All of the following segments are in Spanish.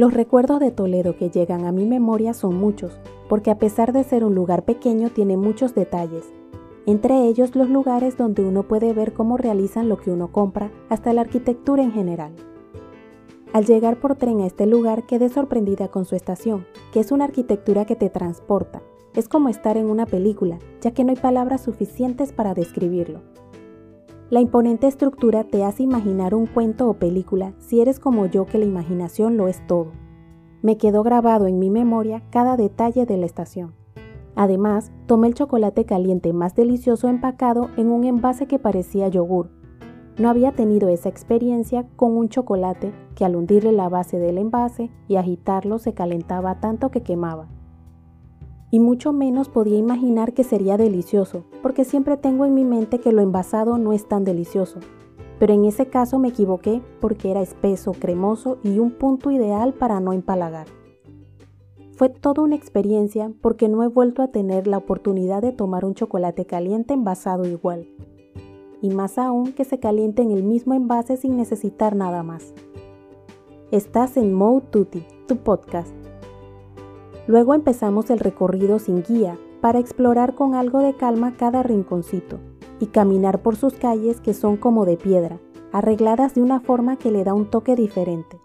Los recuerdos de Toledo que llegan a mi memoria son muchos, porque a pesar de ser un lugar pequeño tiene muchos detalles, entre ellos los lugares donde uno puede ver cómo realizan lo que uno compra, hasta la arquitectura en general. Al llegar por tren a este lugar quedé sorprendida con su estación, que es una arquitectura que te transporta. Es como estar en una película, ya que no hay palabras suficientes para describirlo. La imponente estructura te hace imaginar un cuento o película si eres como yo que la imaginación lo es todo. Me quedó grabado en mi memoria cada detalle de la estación. Además, tomé el chocolate caliente más delicioso empacado en un envase que parecía yogur. No había tenido esa experiencia con un chocolate que al hundirle la base del envase y agitarlo se calentaba tanto que quemaba y mucho menos podía imaginar que sería delicioso, porque siempre tengo en mi mente que lo envasado no es tan delicioso. Pero en ese caso me equivoqué porque era espeso, cremoso y un punto ideal para no empalagar. Fue toda una experiencia porque no he vuelto a tener la oportunidad de tomar un chocolate caliente envasado igual. Y más aún que se caliente en el mismo envase sin necesitar nada más. Estás en Mode Tutti, tu podcast Luego empezamos el recorrido sin guía para explorar con algo de calma cada rinconcito y caminar por sus calles que son como de piedra, arregladas de una forma que le da un toque diferente.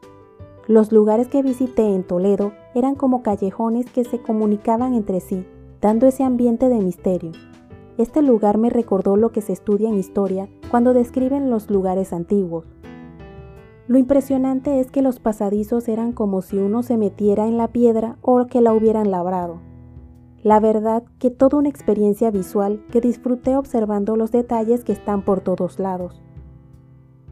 Los lugares que visité en Toledo eran como callejones que se comunicaban entre sí, dando ese ambiente de misterio. Este lugar me recordó lo que se estudia en historia cuando describen los lugares antiguos, lo impresionante es que los pasadizos eran como si uno se metiera en la piedra o que la hubieran labrado. La verdad que toda una experiencia visual que disfruté observando los detalles que están por todos lados.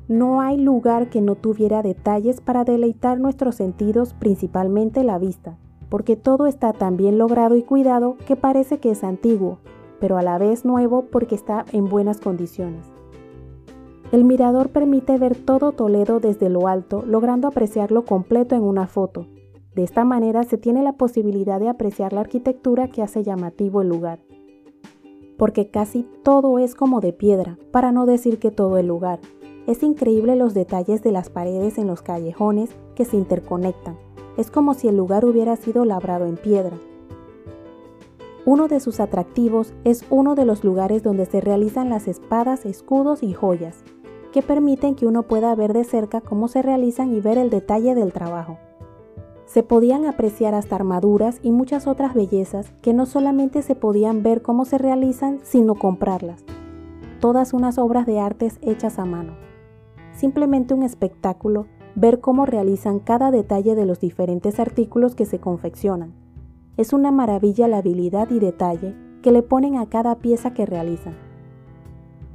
No hay lugar que no tuviera detalles para deleitar nuestros sentidos, principalmente la vista, porque todo está tan bien logrado y cuidado que parece que es antiguo, pero a la vez nuevo porque está en buenas condiciones. El mirador permite ver todo Toledo desde lo alto, logrando apreciarlo completo en una foto. De esta manera se tiene la posibilidad de apreciar la arquitectura que hace llamativo el lugar. Porque casi todo es como de piedra, para no decir que todo el lugar. Es increíble los detalles de las paredes en los callejones que se interconectan. Es como si el lugar hubiera sido labrado en piedra. Uno de sus atractivos es uno de los lugares donde se realizan las espadas, escudos y joyas, que permiten que uno pueda ver de cerca cómo se realizan y ver el detalle del trabajo. Se podían apreciar hasta armaduras y muchas otras bellezas que no solamente se podían ver cómo se realizan, sino comprarlas. Todas unas obras de artes hechas a mano. Simplemente un espectáculo ver cómo realizan cada detalle de los diferentes artículos que se confeccionan. Es una maravilla la habilidad y detalle que le ponen a cada pieza que realizan.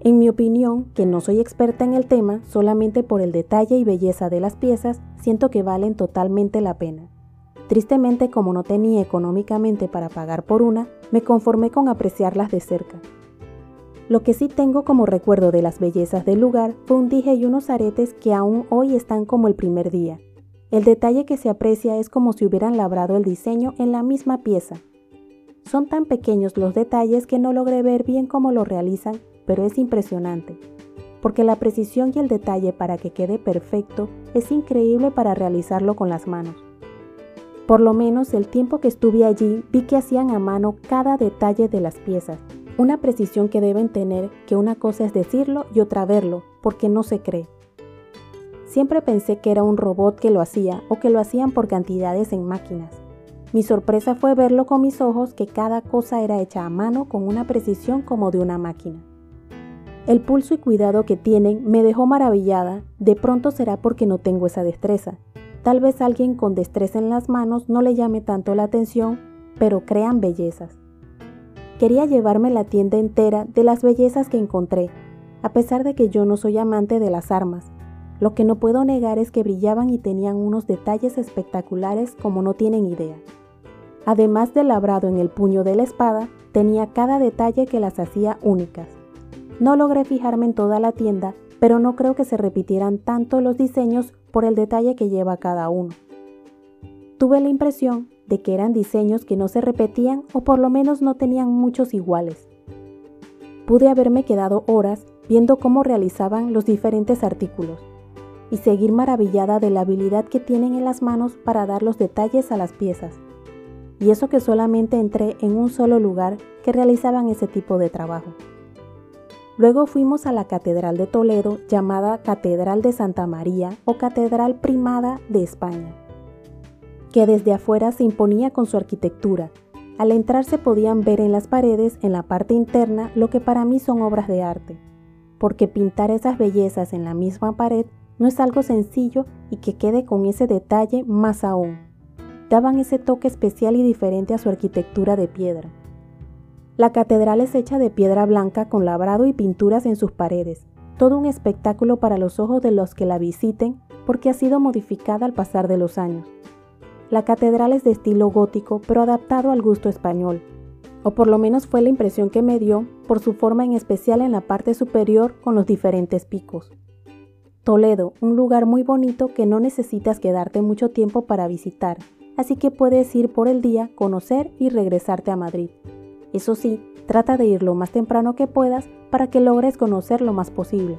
En mi opinión, que no soy experta en el tema, solamente por el detalle y belleza de las piezas, siento que valen totalmente la pena. Tristemente, como no tenía económicamente para pagar por una, me conformé con apreciarlas de cerca. Lo que sí tengo como recuerdo de las bellezas del lugar fue un dije y unos aretes que aún hoy están como el primer día. El detalle que se aprecia es como si hubieran labrado el diseño en la misma pieza. Son tan pequeños los detalles que no logré ver bien cómo lo realizan pero es impresionante, porque la precisión y el detalle para que quede perfecto es increíble para realizarlo con las manos. Por lo menos el tiempo que estuve allí vi que hacían a mano cada detalle de las piezas, una precisión que deben tener que una cosa es decirlo y otra verlo, porque no se cree. Siempre pensé que era un robot que lo hacía o que lo hacían por cantidades en máquinas. Mi sorpresa fue verlo con mis ojos que cada cosa era hecha a mano con una precisión como de una máquina. El pulso y cuidado que tienen me dejó maravillada, de pronto será porque no tengo esa destreza. Tal vez alguien con destreza en las manos no le llame tanto la atención, pero crean bellezas. Quería llevarme la tienda entera de las bellezas que encontré, a pesar de que yo no soy amante de las armas. Lo que no puedo negar es que brillaban y tenían unos detalles espectaculares como no tienen idea. Además del labrado en el puño de la espada, tenía cada detalle que las hacía únicas. No logré fijarme en toda la tienda, pero no creo que se repitieran tanto los diseños por el detalle que lleva cada uno. Tuve la impresión de que eran diseños que no se repetían o por lo menos no tenían muchos iguales. Pude haberme quedado horas viendo cómo realizaban los diferentes artículos. y seguir maravillada de la habilidad que tienen en las manos para dar los detalles a las piezas. Y eso que solamente entré en un solo lugar que realizaban ese tipo de trabajo. Luego fuimos a la Catedral de Toledo llamada Catedral de Santa María o Catedral Primada de España, que desde afuera se imponía con su arquitectura. Al entrar se podían ver en las paredes, en la parte interna, lo que para mí son obras de arte, porque pintar esas bellezas en la misma pared no es algo sencillo y que quede con ese detalle más aún. Daban ese toque especial y diferente a su arquitectura de piedra. La catedral es hecha de piedra blanca con labrado y pinturas en sus paredes, todo un espectáculo para los ojos de los que la visiten porque ha sido modificada al pasar de los años. La catedral es de estilo gótico pero adaptado al gusto español, o por lo menos fue la impresión que me dio por su forma en especial en la parte superior con los diferentes picos. Toledo, un lugar muy bonito que no necesitas quedarte mucho tiempo para visitar, así que puedes ir por el día, conocer y regresarte a Madrid. Eso sí, trata de ir lo más temprano que puedas para que logres conocer lo más posible.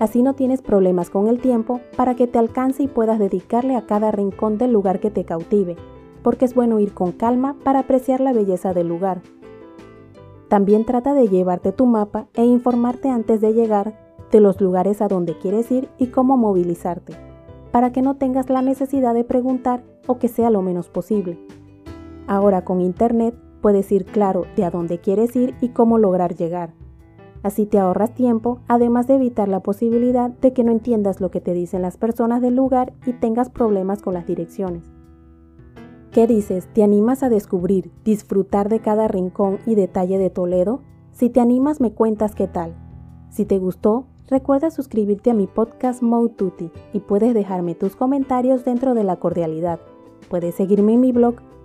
Así no tienes problemas con el tiempo para que te alcance y puedas dedicarle a cada rincón del lugar que te cautive, porque es bueno ir con calma para apreciar la belleza del lugar. También trata de llevarte tu mapa e informarte antes de llegar de los lugares a donde quieres ir y cómo movilizarte, para que no tengas la necesidad de preguntar o que sea lo menos posible. Ahora con Internet puedes ir claro de a dónde quieres ir y cómo lograr llegar. Así te ahorras tiempo, además de evitar la posibilidad de que no entiendas lo que te dicen las personas del lugar y tengas problemas con las direcciones. ¿Qué dices? ¿Te animas a descubrir, disfrutar de cada rincón y detalle de Toledo? Si te animas me cuentas qué tal. Si te gustó, recuerda suscribirte a mi podcast Moututi y puedes dejarme tus comentarios dentro de la cordialidad. Puedes seguirme en mi blog